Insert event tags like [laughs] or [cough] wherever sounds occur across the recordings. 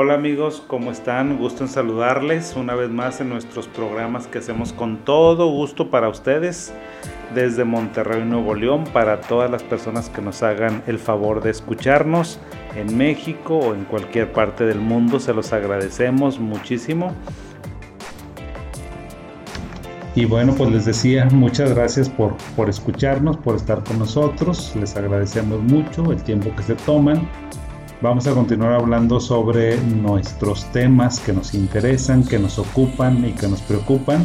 Hola amigos, ¿cómo están? Gusto en saludarles una vez más en nuestros programas que hacemos con todo gusto para ustedes desde Monterrey, Nuevo León, para todas las personas que nos hagan el favor de escucharnos en México o en cualquier parte del mundo. Se los agradecemos muchísimo. Y bueno, pues les decía, muchas gracias por, por escucharnos, por estar con nosotros. Les agradecemos mucho el tiempo que se toman Vamos a continuar hablando sobre nuestros temas que nos interesan, que nos ocupan y que nos preocupan.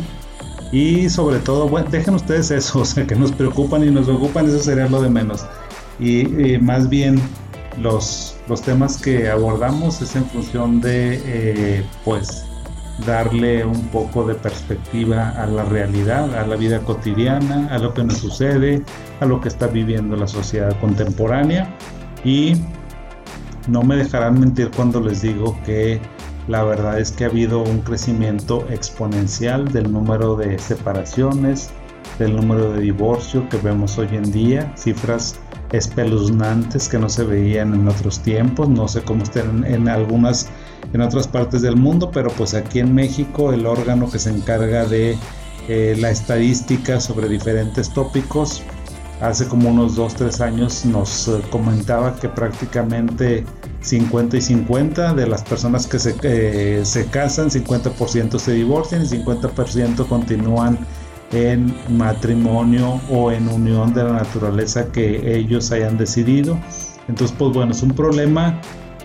Y sobre todo, dejen ustedes eso, [laughs] que nos preocupan y nos ocupan, eso sería lo de menos. Y, más bien los, los temas que abordamos es en función de, eh, pues, darle un poco de perspectiva a la realidad, a la vida cotidiana, a lo que nos sucede, a lo que está viviendo la sociedad contemporánea. Y no me dejarán mentir cuando les digo que la verdad es que ha habido un crecimiento exponencial del número de separaciones, del número de divorcio que vemos hoy en día, cifras espeluznantes que no se veían en otros tiempos, no sé cómo estén en algunas en otras partes del mundo, pero pues aquí en México el órgano que se encarga de eh, la estadística sobre diferentes tópicos hace como unos 2-3 años nos eh, comentaba que prácticamente 50 y 50 de las personas que se, eh, se casan, 50% se divorcian y 50% continúan en matrimonio o en unión de la naturaleza que ellos hayan decidido. Entonces, pues bueno, es un problema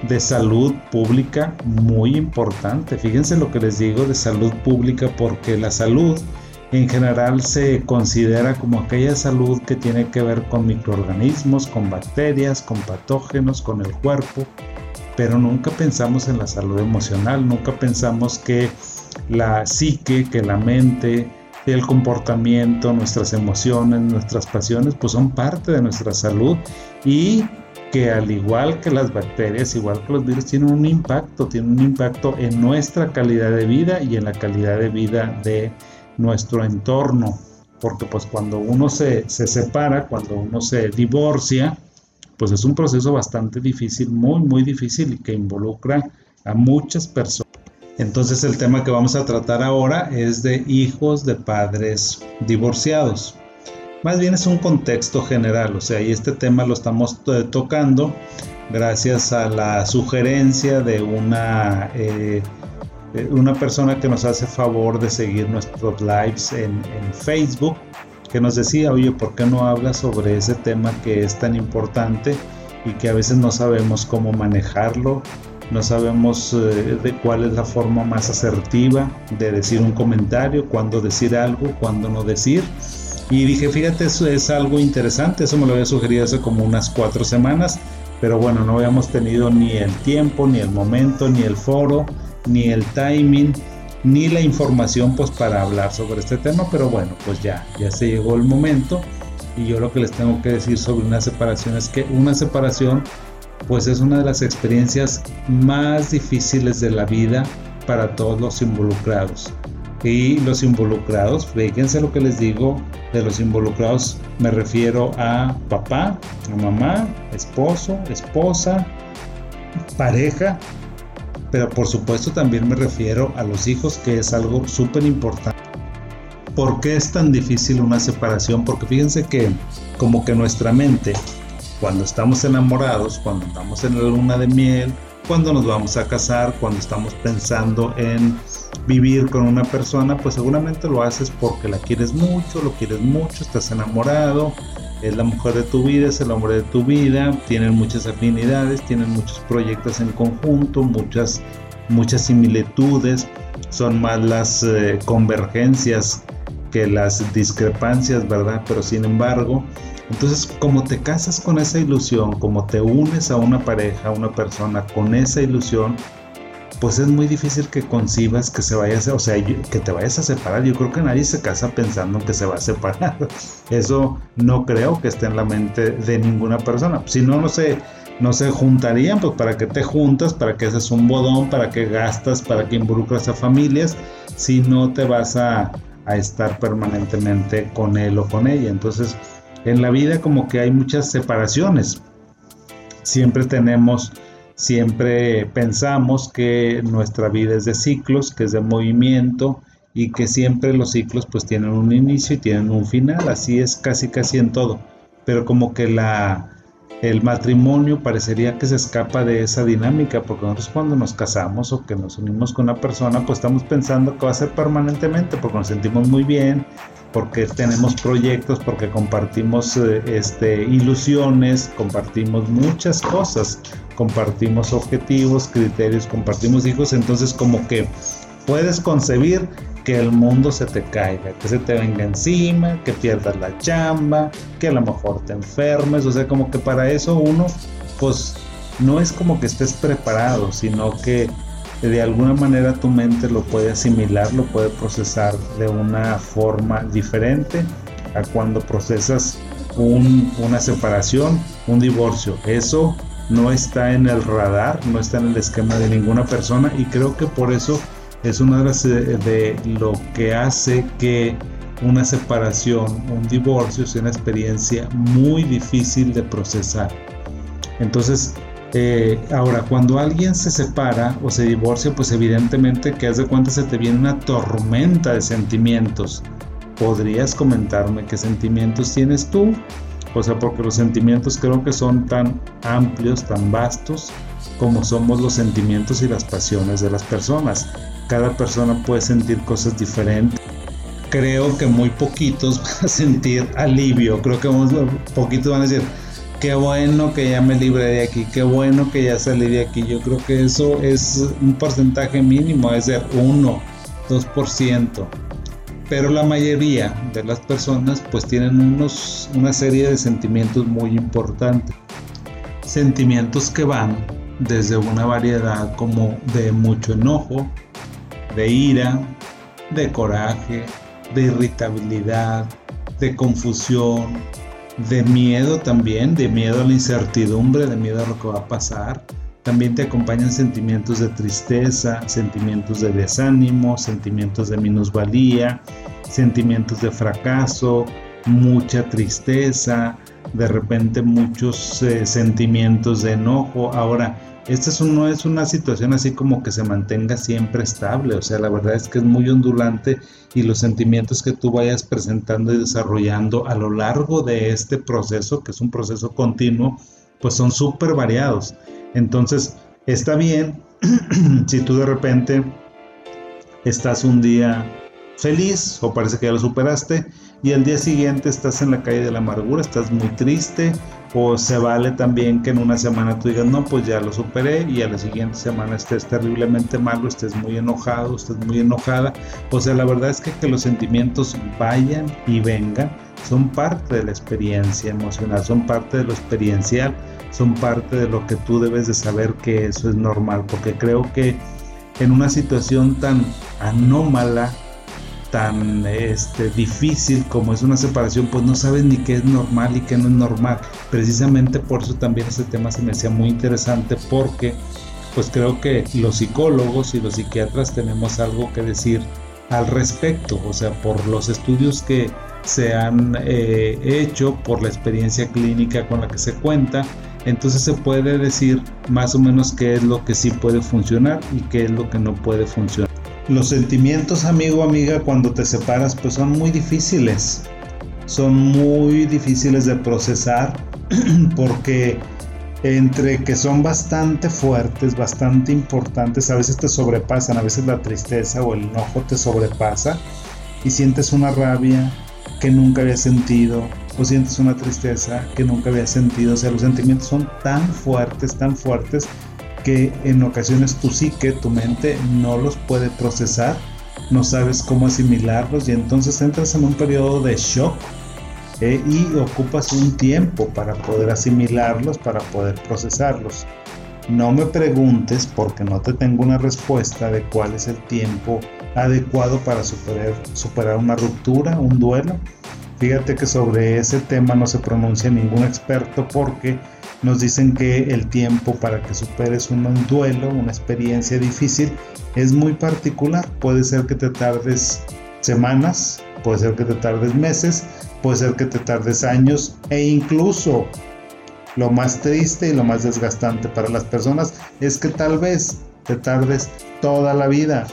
de salud pública muy importante. Fíjense lo que les digo de salud pública porque la salud en general se considera como aquella salud que tiene que ver con microorganismos, con bacterias, con patógenos, con el cuerpo, pero nunca pensamos en la salud emocional, nunca pensamos que la psique, que la mente, el comportamiento, nuestras emociones, nuestras pasiones, pues son parte de nuestra salud y que al igual que las bacterias, igual que los virus, tienen un impacto, tienen un impacto en nuestra calidad de vida y en la calidad de vida de nuestro entorno, porque pues cuando uno se, separa, cuando uno se divorcia, pues es un proceso bastante difícil, muy, muy difícil y que involucra a muchas personas. Entonces el tema que vamos a tratar ahora es de hijos de padres divorciados. Más bien es un contexto general, o sea, y este tema lo estamos tocando gracias a la sugerencia de una eh, una persona que nos hace favor de seguir nuestros lives en, Facebook, que nos decía, oye, ¿por qué no hablas sobre ese tema que es tan importante y que a veces no sabemos cómo manejarlo? No sabemos eh, de cuál es la forma más asertiva de decir un comentario, cuándo decir algo, cuándo no decir. Y dije, fíjate, eso es algo interesante, eso me lo había sugerido hace como unas cuatro semanas, pero bueno, no habíamos tenido ni el tiempo, ni el momento, ni el foro, ni el timing, ni la información pues para hablar sobre este tema, pero bueno, pues ya, ya se llegó el momento y yo lo que les tengo que decir sobre una separación es que una separación pues es una de las experiencias más difíciles de la vida para todos los involucrados. Y los involucrados, fíjense lo que les digo, de los involucrados me refiero a papá, mamá, esposo, esposa, pareja pero por supuesto también me refiero a los hijos, que es algo súper importante. ¿Por qué es tan difícil una separación? Porque fíjense que como que nuestra mente, cuando estamos enamorados, cuando estamos en la luna de miel, cuando nos vamos a casar, cuando estamos pensando en vivir con una persona, pues seguramente lo haces porque la quieres mucho, lo quieres mucho, estás enamorado, es la mujer de tu vida, es el hombre de tu vida, tienen muchas afinidades, tienen muchos proyectos en conjunto, muchas, muchas similitudes, son más las eh, convergencias que las discrepancias, ¿verdad? Pero sin embargo, entonces como te casas con esa ilusión, como te unes a una pareja, a una persona con esa ilusión, pues es muy difícil que concibas que se vaya a, o sea, que te vayas a separar. Yo creo que nadie se casa pensando que se va a separar. [laughs] Eso no creo que esté en la mente de ninguna persona. Si no, no se, no se juntarían, pues para qué te juntas, para que haces un bodón, para que gastas, para que involucras a familias, si no te vas a, a estar permanentemente con él o con ella. Entonces, en la vida como que hay muchas separaciones. Siempre tenemos siempre pensamos que nuestra vida es de ciclos, que es de movimiento y que siempre los ciclos pues tienen un inicio y tienen un final, así es casi casi en todo, pero como que la el matrimonio parecería que se escapa de esa dinámica, porque nosotros cuando nos casamos o que nos unimos con una persona, pues estamos pensando que va a ser permanentemente, porque nos sentimos muy bien, porque tenemos proyectos, porque compartimos eh, este, ilusiones, compartimos muchas cosas, compartimos objetivos, criterios, compartimos hijos, entonces como que puedes concebir que el mundo se te caiga, que se te venga encima, que pierdas la chamba, que a lo mejor te enfermes, o sea, como que para eso uno, pues no es como que estés preparado, sino que de alguna manera tu mente lo puede asimilar, lo puede procesar de una forma diferente a cuando procesas una separación, un divorcio. Eso no está en el radar, no está en el esquema de ninguna persona y creo que por eso es una de, lo que hace que una separación, un divorcio sea una experiencia muy difícil de procesar. Entonces, eh, ahora, cuando alguien se separa o se divorcia, pues evidentemente que haz de cuenta se te viene una tormenta de sentimientos. ¿Podrías comentarme qué sentimientos tienes tú? O sea, porque los sentimientos creo que son tan amplios, tan vastos, como somos los sentimientos y las pasiones de las personas cada persona puede sentir cosas diferentes. Creo que muy poquitos [laughs] van a sentir alivio, creo que muy poquitos van a decir, qué bueno que ya me libre de aquí, qué bueno que ya salí de aquí. Yo creo que eso es un porcentaje mínimo, es ser 1, 2%. Pero la mayoría de las personas pues tienen unos, una serie de sentimientos muy importantes. Sentimientos que van desde una variedad como de mucho enojo, de ira, de coraje, de irritabilidad, de confusión, de miedo también, de miedo a la incertidumbre, de miedo a lo que va a pasar. También te acompañan sentimientos de tristeza, sentimientos de desánimo, sentimientos de minusvalía, sentimientos de fracaso, mucha tristeza, de repente muchos eh, sentimientos de enojo. Ahora, esta no es una situación así como que se mantenga siempre estable, o sea, la verdad es que es muy ondulante y los sentimientos que tú vayas presentando y desarrollando a lo largo de este proceso, que es un proceso continuo, pues son súper variados. Entonces, está bien [clears throat] si tú de repente estás un día feliz o parece que ya lo superaste y el día siguiente estás en la calle de la amargura, estás muy triste o se vale también que en una semana tú digas, no, pues ya lo superé y a la siguiente semana estés terriblemente malo, estés muy enojado, estés muy enojada. O sea, la verdad es que que los sentimientos vayan y vengan son parte de la experiencia emocional, son parte de lo experiencial, son parte de lo que tú debes de saber que eso es normal, porque creo que en una situación tan anómala, tan este, difícil como es una separación, pues no sabes ni qué es normal y qué no es normal. Precisamente por eso también este tema se me hacía muy interesante porque pues creo que los psicólogos y los psiquiatras tenemos algo que decir al respecto, o sea, por los estudios que se han eh, hecho, por la experiencia clínica con la que se cuenta, entonces se puede decir más o menos qué es lo que sí puede funcionar y qué es lo que no puede funcionar. Los sentimientos, amigo, amiga, cuando te separas, pues son muy difíciles. Son muy difíciles de procesar [clears throat] porque entre que son bastante fuertes, bastante importantes, a veces te sobrepasan, a veces la tristeza o el enojo te sobrepasa y sientes una rabia que nunca había sentido o sientes una tristeza que nunca había sentido. O sea, los sentimientos son tan fuertes, tan fuertes que en ocasiones tu psique, tu mente no los puede procesar, no sabes cómo asimilarlos y entonces entras en un periodo de shock eh, y ocupas un tiempo para poder asimilarlos, para poder procesarlos. No me preguntes porque no te tengo una respuesta de cuál es el tiempo adecuado para superar, superar una ruptura, un duelo. Fíjate que sobre ese tema no se pronuncia ningún experto porque nos dicen que el tiempo para que superes un duelo, una experiencia difícil, es muy particular. Puede ser que te tardes semanas, puede ser que te tardes meses, puede ser que te tardes años e incluso lo más triste y lo más desgastante para las personas es que tal vez te tardes toda la vida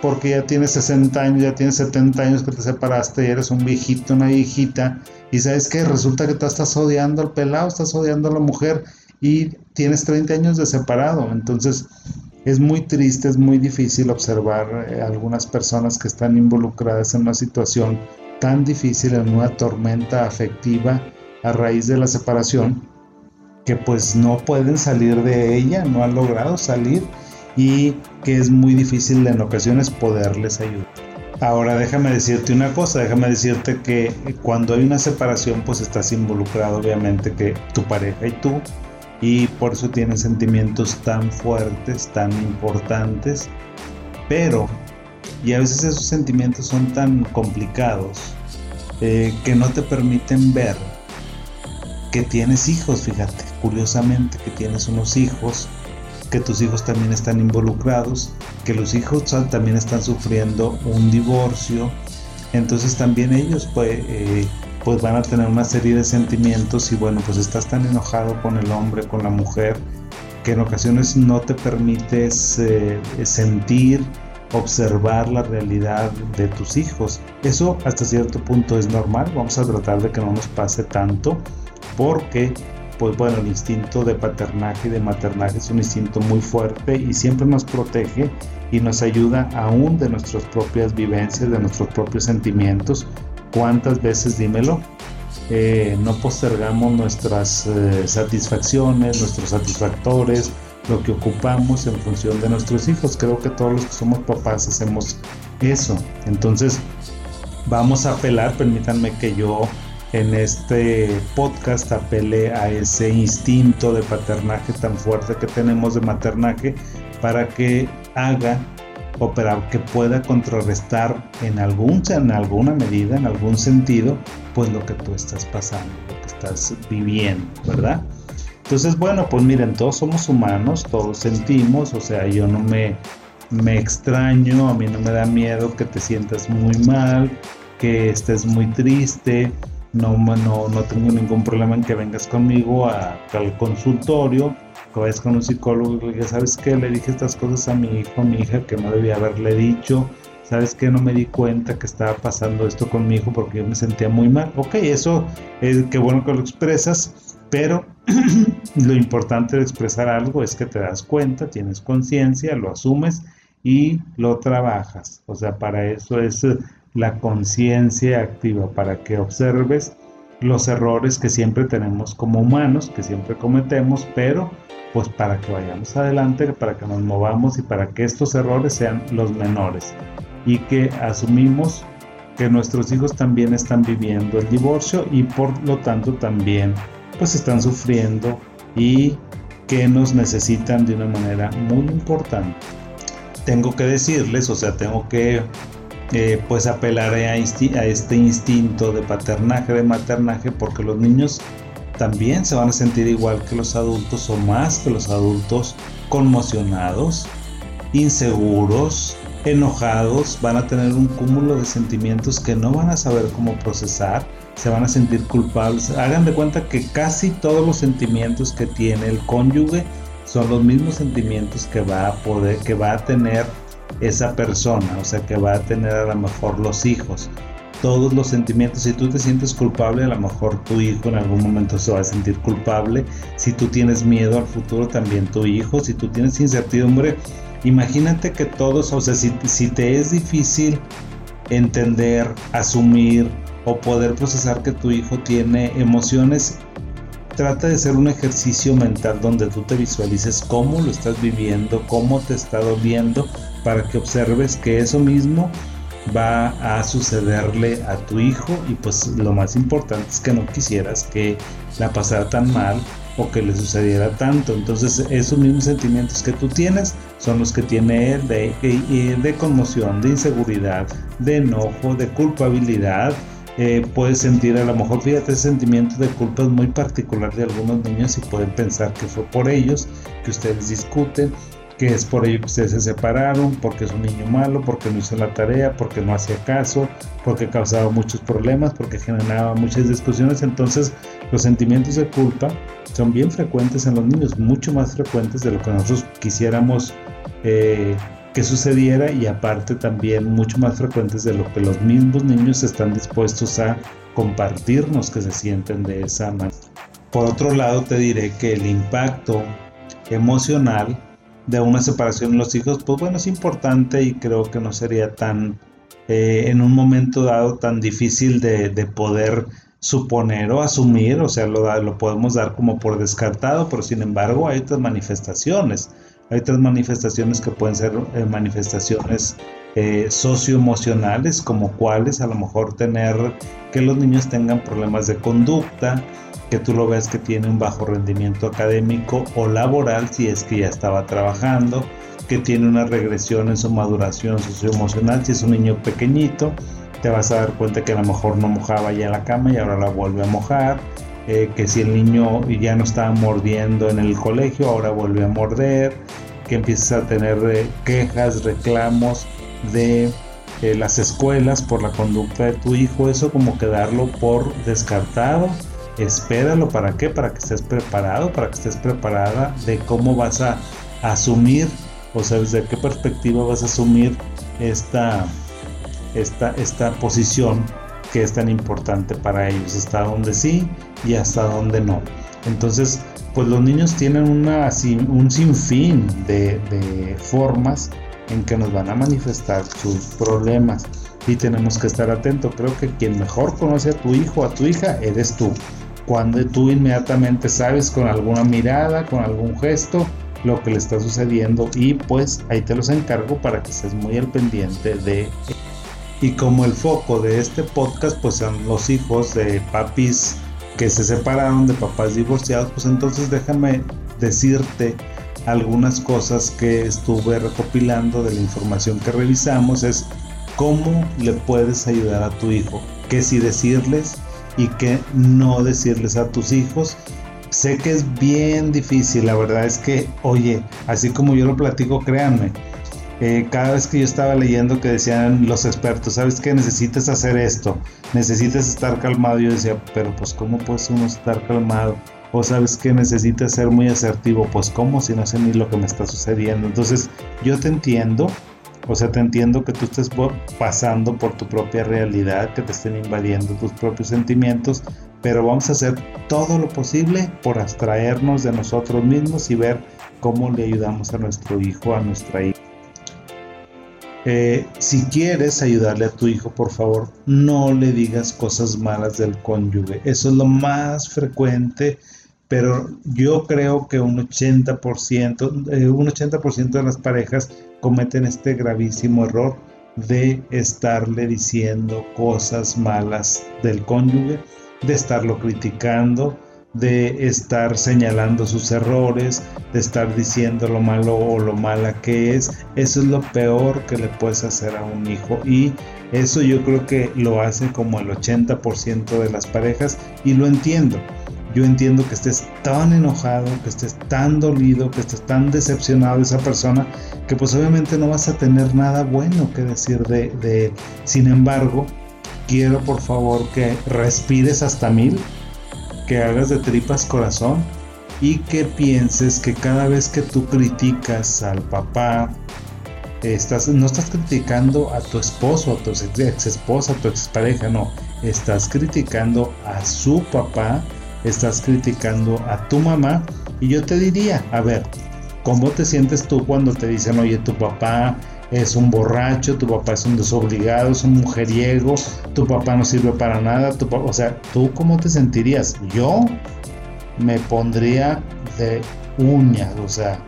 porque ya tienes 60 años, ya tienes 70 años que te separaste y eres un viejito, una viejita, y sabes que resulta que tú estás odiando al pelado, estás odiando a la mujer y tienes 30 años de separado. Entonces es muy triste, es muy difícil observar eh, algunas personas que están involucradas en una situación tan difícil, en una tormenta afectiva a raíz de la separación, que pues no pueden salir de ella, no han logrado salir y que es muy difícil en ocasiones poderles ayudar. Ahora déjame decirte una cosa, déjame decirte que cuando hay una separación pues estás involucrado obviamente que tu pareja y tú y por eso tienes sentimientos tan fuertes, tan importantes, pero y a veces esos sentimientos son tan complicados eh, que no te permiten ver que tienes hijos, fíjate, curiosamente que tienes unos hijos que tus hijos también están involucrados, que los hijos también están sufriendo un divorcio, entonces también ellos pues, eh, pues van a tener una serie de sentimientos y bueno, pues estás tan enojado con el hombre, con la mujer, que en ocasiones no te permites eh, sentir, observar la realidad de tus hijos. Eso hasta cierto punto es normal, vamos a tratar de que no nos pase tanto, porque pues bueno, el instinto de paternaje y de maternaje es un instinto muy fuerte y siempre nos protege y nos ayuda aún de nuestras propias vivencias, de nuestros propios sentimientos. ¿Cuántas veces, dímelo, eh, no postergamos nuestras eh, satisfacciones, nuestros satisfactores, lo que ocupamos en función de nuestros hijos? Creo que todos los que somos papás hacemos eso. Entonces, vamos a apelar, permítanme que yo en este podcast apele a ese instinto de paternaje tan fuerte que tenemos de maternaje para que haga o que pueda contrarrestar en, algún, en alguna medida, en algún sentido, pues lo que tú estás pasando, lo que estás viviendo, ¿verdad? Entonces, bueno, pues miren, todos somos humanos, todos sentimos, o sea, yo no me, me extraño, a mí no me da miedo que te sientas muy mal, que estés muy triste, no, no, no tengo ningún problema en que vengas conmigo a, al consultorio, que vayas con un psicólogo y le digas, ¿sabes qué? Le dije estas cosas a mi hijo, a mi hija que no debía haberle dicho, ¿sabes qué? No me di cuenta que estaba pasando esto con mi hijo porque yo me sentía muy mal. Ok, eso es que bueno que lo expresas, pero [clears throat] lo importante de expresar algo es que te das cuenta, tienes conciencia, lo asumes y lo trabajas. O sea, para eso es la conciencia activa para que observes los errores que siempre tenemos como humanos, que siempre cometemos, pero pues para que vayamos adelante, para que nos movamos y para que estos errores sean los menores y que asumimos que nuestros hijos también están viviendo el divorcio y por lo tanto también pues están sufriendo y que nos necesitan de una manera muy importante. Tengo que decirles, o sea, tengo que eh, pues apelaré a, este instinto de paternaje, de maternaje, porque los niños también se van a sentir igual que los adultos o más que los adultos, conmocionados, inseguros, enojados, van a tener un cúmulo de sentimientos que no van a saber cómo procesar, se van a sentir culpables. Hagan de cuenta que casi todos los sentimientos que tiene el cónyuge son los mismos sentimientos que va a poder, que va a tener esa persona, o sea, que va a tener a lo mejor los hijos. Todos los sentimientos, si tú te sientes culpable, a lo mejor tu hijo en algún momento se va a sentir culpable. Si tú tienes miedo al futuro, también tu hijo. Si tú tienes incertidumbre, imagínate que todos, o sea, si, si te es difícil entender, asumir o poder procesar que tu hijo tiene emociones, trata de hacer un ejercicio mental donde tú te visualices cómo lo estás viviendo, cómo te está doliendo, para que observes que eso mismo va a sucederle a tu hijo y pues lo más importante es que no quisieras que la pasara tan mal o que le sucediera tanto. Entonces esos mismos sentimientos que tú tienes son los que tiene él de, de, conmoción, de inseguridad, de enojo, de culpabilidad. Eh, puedes sentir a lo mejor, fíjate, ese sentimiento de culpa es muy particular de algunos niños y pueden pensar que fue por ellos, que ustedes discuten que es por ello que ustedes se separaron, porque es un niño malo, porque no hizo la tarea, porque no hacía caso, porque causaba muchos problemas, porque generaba muchas discusiones. Entonces los sentimientos de culpa son bien frecuentes en los niños, mucho más frecuentes de lo que nosotros quisiéramos eh, que sucediera y aparte también mucho más frecuentes de lo que los mismos niños están dispuestos a compartirnos que se sienten de esa manera. Por otro lado, te diré que el impacto emocional de una separación de los hijos, pues bueno, es importante y creo que no sería tan, eh, en un momento dado, tan difícil de, poder suponer o asumir, o sea, lo, lo, podemos dar como por descartado, pero sin embargo hay otras manifestaciones, hay otras manifestaciones que pueden ser eh, manifestaciones eh, socioemocionales, como cuáles a lo mejor tener que los niños tengan problemas de conducta, que tú lo ves que tiene un bajo rendimiento académico o laboral si es que ya estaba trabajando, que tiene una regresión en su maduración socioemocional si es un niño pequeñito, te vas a dar cuenta que a lo mejor no mojaba ya la cama y ahora la vuelve a mojar, eh, que si el niño ya no estaba mordiendo en el colegio, ahora vuelve a morder, que empiezas a tener eh, quejas, reclamos de eh, las escuelas por la conducta de tu hijo, eso como que darlo por descartado espéralo para qué, para que estés preparado, para que estés preparada de cómo vas a asumir, o sea, desde qué perspectiva vas a asumir esta, esta, esta posición que es tan importante para ellos, hasta donde sí y hasta donde no. Entonces, pues los niños tienen un sinfín de, de formas en que nos van a manifestar sus problemas y tenemos que estar atentos. Creo que quien mejor conoce a tu hijo, a tu hija, eres tú cuando tú inmediatamente sabes con alguna mirada, con algún gesto, lo que le está sucediendo y pues ahí te los encargo para que estés muy al pendiente de y como el foco de este podcast pues son los hijos de papis que se separaron de papás divorciados pues entonces déjame decirte algunas cosas que estuve recopilando de la información que revisamos es cómo le puedes ayudar a tu hijo que si decirles y que no decirles a tus hijos. Sé que es bien difícil, la verdad es que, oye, así como yo lo platico, créanme, eh, cada vez que yo estaba leyendo que decían los expertos, ¿sabes qué? Necesitas hacer esto, necesitas estar calmado. Yo decía, pero pues ¿cómo puedes uno estar calmado? O sabes que necesitas ser muy asertivo, pues ¿cómo si no sé ni lo que me está sucediendo? Entonces yo te entiendo, o sea, te entiendo que tú estés pasando por tu propia realidad, que te estén invadiendo tus propios sentimientos, pero vamos a hacer todo lo posible por abstraernos de nosotros mismos y ver cómo le ayudamos a nuestro hijo, a nuestra hija. Eh, si quieres ayudarle a tu hijo, por favor, no le digas cosas malas del cónyuge. Eso es lo más frecuente pero yo creo que un 80%, eh, un 80% de las parejas cometen este gravísimo error de estarle diciendo cosas malas del cónyuge, de estarlo criticando, de estar señalando sus errores, de estar diciendo lo malo o lo mala que es. Eso es lo peor que le puedes hacer a un hijo y eso yo creo que lo hace como el 80% de las parejas y lo entiendo yo entiendo que estés tan enojado, que estés tan dolido, que estés tan decepcionado de esa persona, que pues obviamente no vas a tener nada bueno que decir de, él. Sin embargo, quiero por favor que respires hasta mil, que hagas de tripas corazón y que pienses que cada vez que tú criticas al papá, estás, no estás criticando a tu esposo, a tu ex esposa, a tu expareja, no, estás criticando a su papá estás criticando a tu mamá y yo te diría, a ver, ¿cómo te sientes tú cuando te dicen, oye, tu papá es un borracho, tu papá es un desobligado, es un mujeriego, tu papá no sirve para nada, tu o sea, ¿tú cómo te sentirías? Yo me pondría de uñas, o sea,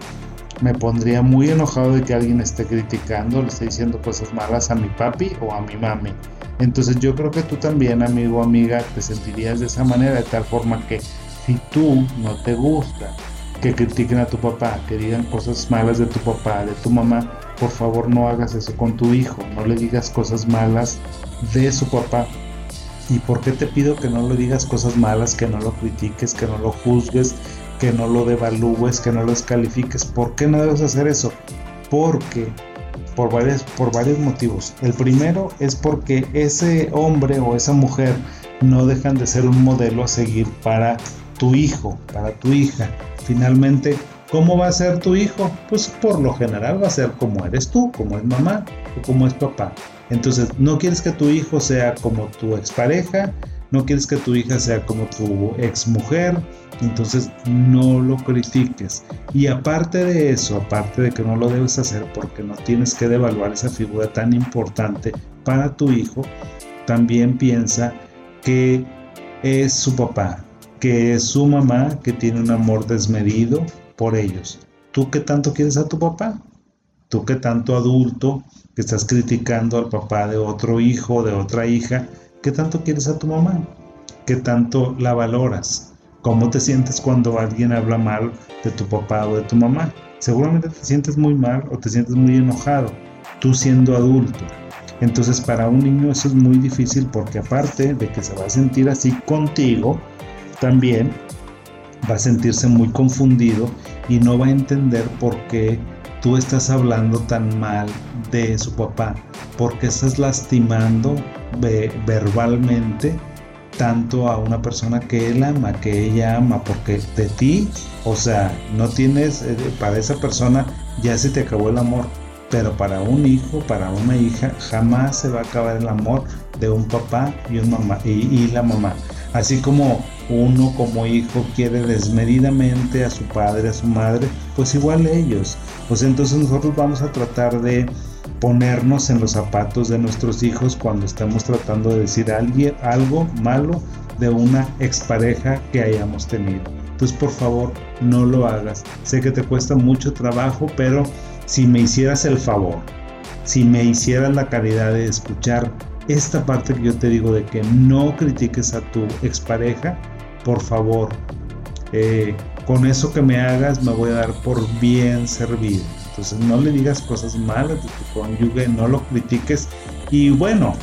me pondría muy enojado de que alguien esté criticando, le esté diciendo cosas malas a mi papi o a mi mami. Entonces yo creo que tú también, amigo o amiga, te sentirías de esa manera, de tal forma que si tú no te gusta que critiquen a tu papá, que digan cosas malas de tu papá, de tu mamá, por favor no hagas eso con tu hijo, no le digas cosas malas de su papá. ¿Y por qué te pido que no le digas cosas malas, que no lo critiques, que no lo juzgues, que no lo devalúes, que no lo descalifiques. ¿Por qué no debes hacer eso? Porque por, varios, por varios motivos. El primero es porque ese hombre o esa mujer no dejan de ser un modelo a seguir para tu hijo, para tu hija. Finalmente, ¿cómo va a ser tu hijo? Pues por lo general va a ser como eres tú, como es mamá o como es papá. Entonces, no quieres que tu hijo sea como tu expareja, no quieres que tu hija sea como tu exmujer, entonces no lo critiques. Y aparte de eso, aparte de que no lo debes hacer porque no tienes que devaluar esa figura tan importante para tu hijo, también piensa que es su papá, que es su mamá, que tiene un amor desmedido por ellos. ¿Tú qué tanto quieres a tu papá? ¿Tú qué tanto adulto que estás criticando al papá de otro hijo, de otra hija, qué tanto quieres a tu mamá? ¿Qué tanto la valoras? ¿Cómo te sientes cuando alguien habla mal de tu papá o de tu mamá? Seguramente te sientes muy mal o te sientes muy enojado, tú siendo adulto. Entonces para un niño eso es muy difícil porque aparte de que se va a sentir así contigo, también va a sentirse muy confundido y no va a entender por qué tú estás hablando tan mal de su papá, porque estás lastimando verbalmente tanto a una persona que él ama, que ella ama, porque de ti, o sea, no tienes, eh, para esa persona ya se te acabó el amor, pero para un hijo, para una hija, jamás se va a acabar el amor de un papá y, un mamá, y, la mamá. Así como uno como hijo quiere desmedidamente a su padre, a su madre, pues igual ellos. Pues entonces nosotros vamos a tratar de ponernos en los zapatos de nuestros hijos cuando estamos tratando de decir alguien, algo malo de una expareja que hayamos tenido. Entonces, por favor, no lo hagas. Sé que te cuesta mucho trabajo, pero si me hicieras el favor, si me hicieras la caridad de escuchar esta parte que yo te digo de que no critiques a tu expareja, por favor, eh, con eso que me hagas me voy a dar por bien servido. Entonces no le digas cosas malas de tu cónyuge, no lo critiques. Y bueno,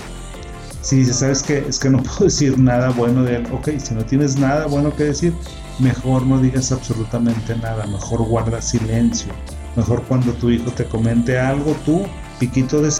si dices, ¿sabes qué? Es que no [laughs] puedo decir nada bueno de él. Ok, si no tienes nada bueno que decir, mejor no digas absolutamente nada, mejor guarda silencio. Mejor cuando tu hijo te comente algo, tú, piquito de...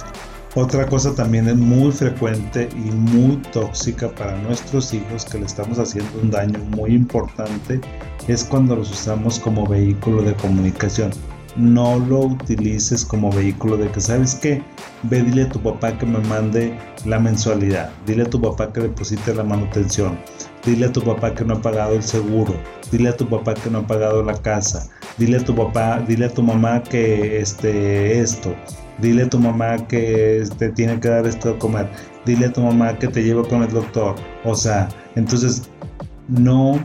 Otra cosa también es muy frecuente y muy tóxica para nuestros hijos que le estamos haciendo un daño muy importante es cuando los usamos como vehículo de comunicación no lo utilices como vehículo de que, ¿sabes qué? Ve, dile a tu papá que me mande la mensualidad, dile a tu papá que deposite la manutención, dile a tu papá que no ha pagado el seguro, dile a tu papá que no ha pagado la casa, dile a tu papá, dile a tu mamá que este, esto, dile a tu mamá que este, tiene que dar esto de comer, dile a tu mamá que te lleva con el doctor. O sea, entonces no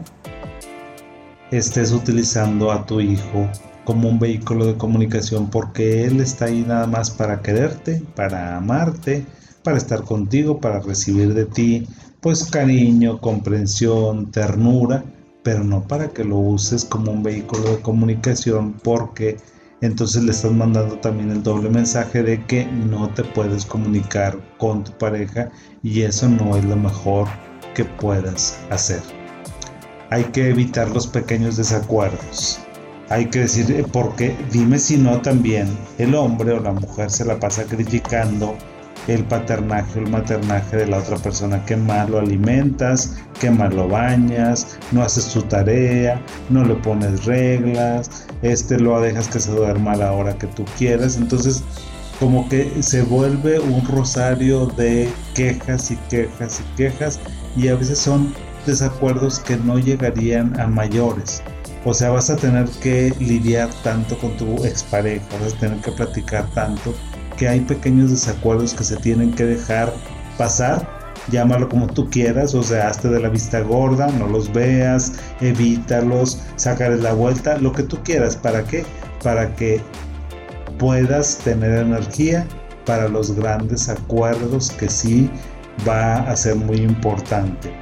estés utilizando a tu hijo como un vehículo de comunicación porque Él está ahí nada más para quererte, para amarte, para estar contigo, para recibir de ti pues cariño, comprensión, ternura, pero no para que lo uses como un vehículo de comunicación porque entonces le estás mandando también el doble mensaje de que no te puedes comunicar con tu pareja y eso no es lo mejor que puedas hacer. Hay que evitar los pequeños desacuerdos hay que decir, eh, porque dime si no también el hombre o la mujer se la pasa criticando el paternaje o el maternaje de la otra persona, qué mal lo alimentas, qué mal lo bañas, no haces tu tarea, no le pones reglas, este lo dejas que se duerma a la hora que tú quieras, entonces como que se vuelve un rosario de quejas y quejas y quejas y a veces son desacuerdos que no llegarían a mayores. O sea, vas a tener que lidiar tanto con tu expareja, vas a tener que platicar tanto que hay pequeños desacuerdos que se tienen que dejar pasar. Llámalo como tú quieras, o sea, hazte de la vista gorda, no los veas, evítalos, sácales la vuelta, lo que tú quieras. ¿Para qué? Para que puedas tener energía para los grandes acuerdos que sí va a ser muy importante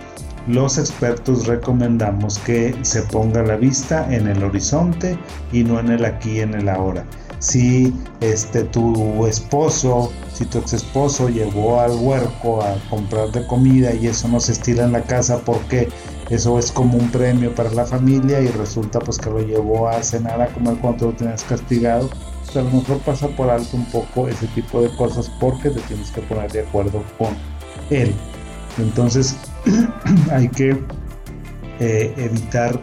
los expertos recomendamos que se ponga la vista en el horizonte y no en el aquí en el ahora. Si este tu esposo, si tu ex esposo llevó al huerco a comprar de comida y eso no se estira en la casa porque eso es como un premio para la familia y resulta pues que lo llevó a cenar a comer cuando lo tenías castigado. Pues, a lo mejor pasa por alto un poco ese tipo de cosas porque te tienes que poner de acuerdo con él. Entonces [clears throat] hay que eh, evitar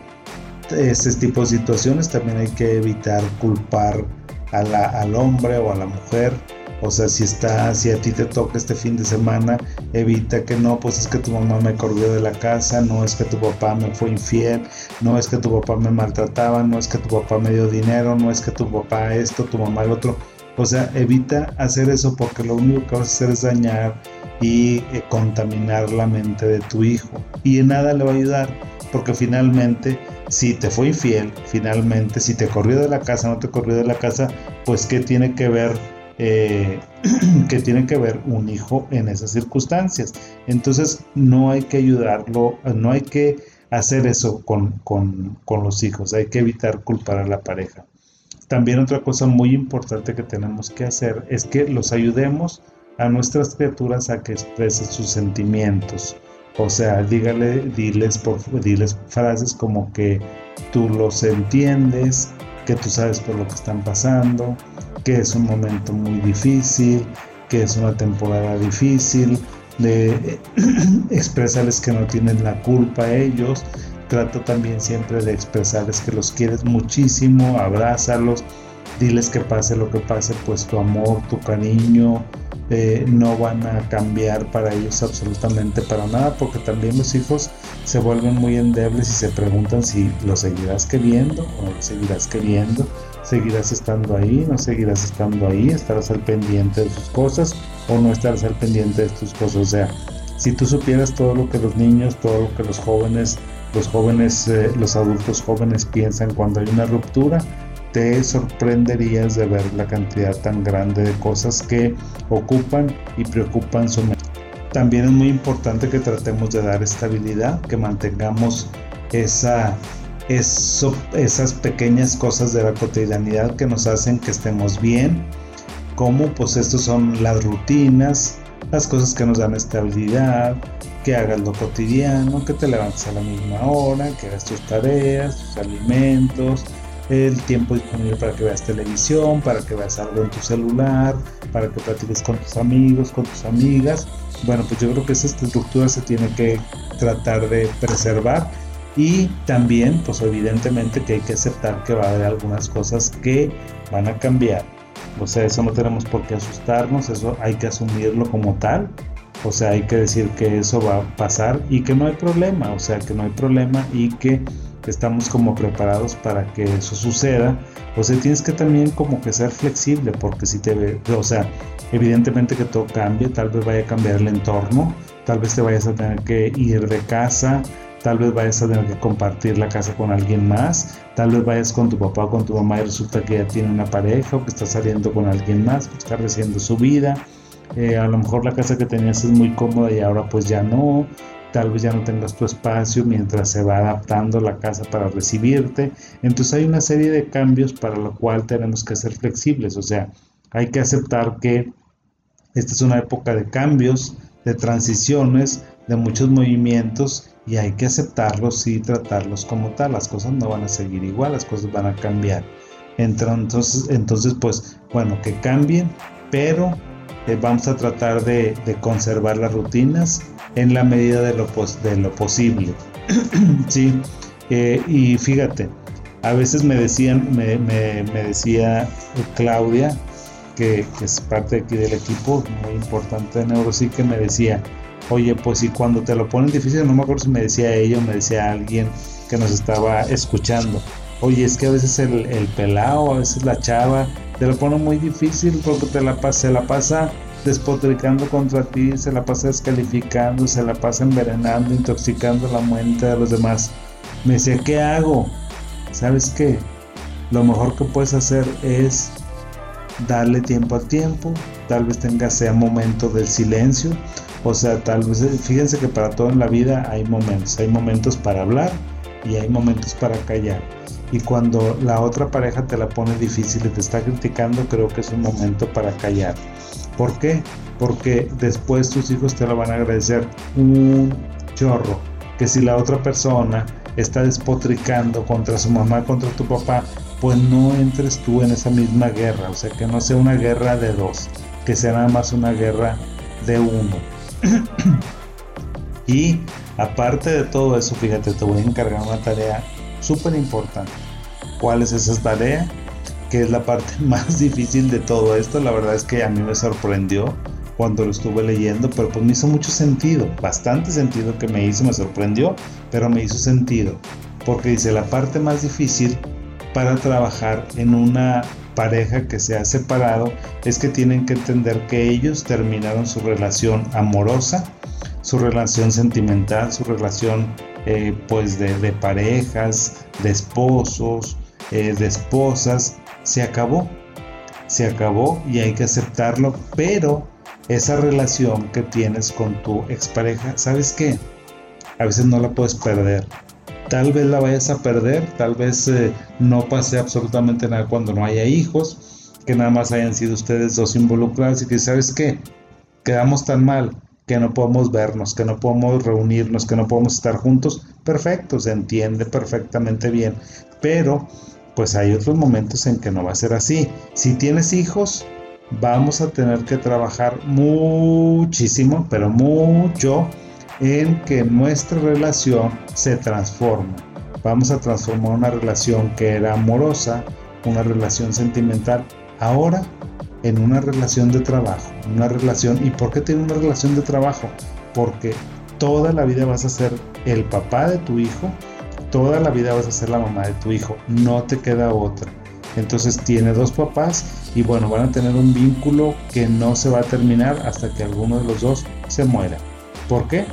este tipo de situaciones, también hay que evitar culpar al hombre o a la mujer o sea, si está, si a ti te toca este fin de semana, evita que no, pues es que tu mamá me corrió de la casa, no es que tu papá me fue infiel, no es que tu papá me maltrataba, no es que tu papá me dio dinero, no es que tu papá esto, tu mamá el otro. O sea, evita hacer eso porque lo único que vas a hacer es dañar y eh, contaminar la mente de tu hijo. Y en nada le va a ayudar porque finalmente si te fue infiel, finalmente si te corrió de la casa, no te corrió de la casa, pues qué tiene que ver eh, [clears throat] que tiene que ver un hijo en esas circunstancias. Entonces no hay que ayudarlo, no hay que hacer eso con, con, con los hijos, hay que evitar culpar a la pareja. También otra cosa muy importante que tenemos que hacer es que los ayudemos a nuestras criaturas a que expresen sus sentimientos. O sea, dígale, diles, por, diles frases como que tú los entiendes, que tú sabes por lo que están pasando, que es un momento muy difícil, que es una temporada difícil, de [clears throat] expresarles que no tienen la culpa ellos. Trato también siempre de expresarles que los quieres muchísimo, abrázalos, diles que pase lo que pase, pues tu amor, tu cariño, eh, no van a cambiar para ellos absolutamente para nada, porque también los hijos se vuelven muy endebles y se preguntan si lo seguirás queriendo o no lo seguirás queriendo, seguirás estando ahí, no seguirás estando ahí, estarás al pendiente de sus cosas o no estarás al pendiente de tus cosas. O sea, si tú supieras todo lo que los niños, todo lo que los jóvenes, los jóvenes, eh, los adultos jóvenes piensan cuando hay una ruptura, te sorprenderías de ver la cantidad tan grande de cosas que ocupan y preocupan su mente. También es muy importante que tratemos de dar estabilidad, que mantengamos esa, eso, esas pequeñas cosas de la cotidianidad que nos hacen que estemos bien, como pues estos son las rutinas, las cosas que nos dan estabilidad, que hagas lo cotidiano, que te levantes a la misma hora, que hagas tus tareas, tus alimentos, el tiempo disponible para que veas televisión, para que veas algo en tu celular, para que platiques con tus amigos, con tus amigas. Bueno, pues yo creo que esa estructura se tiene que tratar de preservar y también, pues evidentemente que hay que aceptar que va a haber algunas cosas que van a cambiar. O sea, eso no tenemos por qué asustarnos, eso hay que asumirlo como tal. O sea, hay que decir que eso va a pasar y que no hay problema, o sea, que no hay problema y que estamos como preparados para que eso suceda, o sea, tienes que también como que ser flexible, porque si te ve, o sea, evidentemente que todo cambie, tal vez vaya a cambiar el entorno, tal vez te vayas a tener que ir de casa, tal vez vayas a tener que compartir la casa con alguien más, tal vez vayas con tu papá o con tu mamá y resulta que ya tiene una pareja o que está saliendo con alguien más, que está recibiendo su vida. Eh, a lo mejor la casa que tenías es muy cómoda y ahora pues ya no, tal vez ya no tengas tu espacio mientras se va adaptando la casa para recibirte. Entonces hay una serie de cambios para lo cual tenemos que ser flexibles, o sea, hay que aceptar que esta es una época de cambios, de transiciones, de muchos movimientos y hay que aceptarlos y tratarlos como tal. Las cosas no van a seguir igual, las cosas van a cambiar. Entonces, entonces pues bueno, que cambien, pero eh, vamos a tratar de, conservar las rutinas en la medida de lo, posible. [clears throat] sí, eh, y fíjate, a veces me me, decía Claudia, que, es parte aquí del equipo muy importante de Neuropsique, me decía, oye, pues si cuando te lo ponen difícil, no me acuerdo si me decía ella o me decía alguien que nos estaba escuchando, oye, es que a veces el, el pelado, a veces la chava, te lo pone muy difícil porque te la, se la pasa despotricando contra ti, se la pasa descalificando, se la pasa envenenando, intoxicando la mente de los demás. Me decía, ¿qué hago? ¿Sabes qué? Lo mejor que puedes hacer es darle tiempo al tiempo, tal vez tenga sea momento del silencio, o sea, tal vez, fíjense que para todo en la vida hay momentos, hay momentos para hablar y hay momentos para callar. Y cuando la otra pareja te la pone difícil y te está criticando, creo que es un momento para callar. ¿Por qué? Porque después tus hijos te lo van a agradecer un chorro. que si la otra persona está despotricando contra su mamá, contra tu papá, pues no entres tú en esa misma guerra, o sea, que no sea una guerra de dos, que sea nada más una guerra de uno. [clears throat] y aparte de todo eso, fíjate, te voy a encargar una tarea súper importante. ¿Cuál es esa tarea? Que es la parte [laughs] más difícil de todo esto. La verdad es que a mí me sorprendió cuando lo estuve leyendo, pero pues me hizo mucho sentido, bastante sentido que me hizo, me sorprendió, pero me hizo sentido. Porque dice, la parte más difícil para trabajar en una pareja que se ha separado es que tienen que entender que ellos terminaron su relación amorosa, su relación sentimental, su relación eh, pues de, parejas, de esposos, eh, de esposas, se acabó, se acabó y hay que aceptarlo, pero esa relación que tienes con tu expareja, ¿sabes qué? A veces no la puedes perder. Tal vez la vayas a perder, tal vez eh, no pase absolutamente nada cuando no haya hijos, que nada más hayan sido ustedes dos involucrados y que, ¿sabes qué? Quedamos tan mal que no podemos vernos, que no podemos reunirnos, que no podemos estar juntos, perfecto, se entiende perfectamente bien, pero pues hay otros momentos en que no va a ser así. Si tienes hijos, vamos a tener que trabajar muchísimo, pero mucho, en que nuestra relación se transforme. Vamos a transformar una relación que era amorosa, una relación sentimental, ahora en una relación de trabajo, una relación. ¿Y por qué tiene una relación de trabajo? Porque toda la vida vas a ser el papá de tu hijo, toda la vida vas a ser la mamá de tu hijo, no te queda otra. Entonces tiene dos papás y bueno, van a tener un vínculo que no se va a terminar hasta que alguno de los dos se muera. ¿Por qué?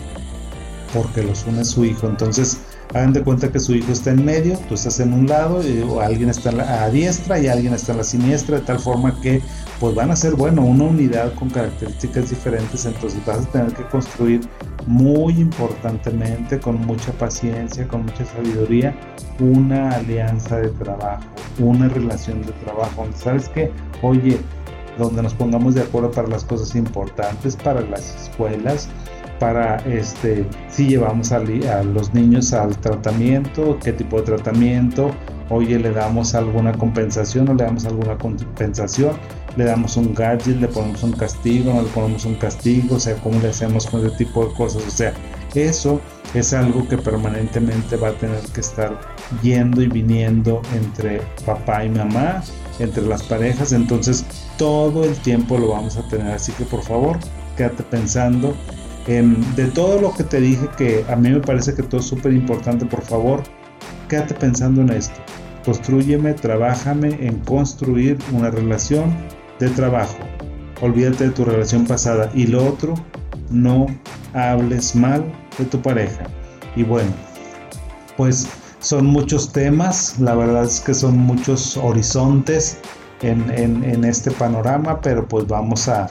Porque los une su hijo. Entonces hagan de cuenta que su hijo está en medio, tú estás en un lado, y, o alguien está a la diestra y alguien está en la siniestra, de tal forma que pues van a ser, bueno, una unidad con características diferentes, entonces vas a tener que construir muy importantemente, con mucha paciencia, con mucha sabiduría, una alianza de trabajo, una relación de trabajo, sabes que, oye, donde nos pongamos de acuerdo para las cosas importantes, para las escuelas, para este si llevamos a, a, los niños al tratamiento, qué tipo de tratamiento, oye le damos alguna compensación o le damos alguna compensación, le damos un gadget, le ponemos un castigo, no le ponemos un castigo, o sea, cómo le hacemos con ese tipo de cosas, o sea, eso es algo que permanentemente va a tener que estar yendo y viniendo entre papá y mamá, entre las parejas, entonces todo el tiempo lo vamos a tener, así que por favor, quédate pensando en, de todo lo que te dije que a mí me parece que todo es súper importante, por favor, quédate pensando en esto. Construyeme, trabájame en construir una relación de trabajo. Olvídate de tu relación pasada. Y lo otro, no hables mal de tu pareja. Y bueno, pues son muchos temas, la verdad es que son muchos horizontes en, este panorama, pero pues vamos a,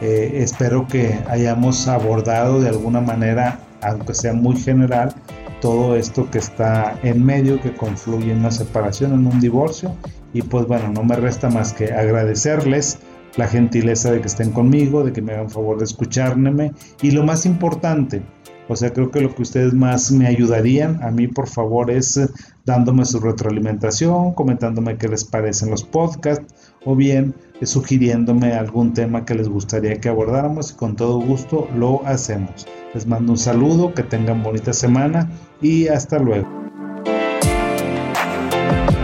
eh, espero que hayamos abordado de alguna manera, aunque sea muy general, todo esto que está en medio, que confluye en una separación, en un divorcio. Y pues bueno, no me resta más que agradecerles la gentileza de que estén conmigo, de que me hagan favor de escucharme. Y lo más importante, o sea, creo que lo que ustedes más me ayudarían a mí, por favor, es eh, dándome su retroalimentación, comentándome qué les parecen los podcasts o bien eh, sugiriéndome algún tema que les gustaría que abordáramos y con todo gusto lo hacemos. Les mando un saludo, que tengan bonita semana y hasta luego.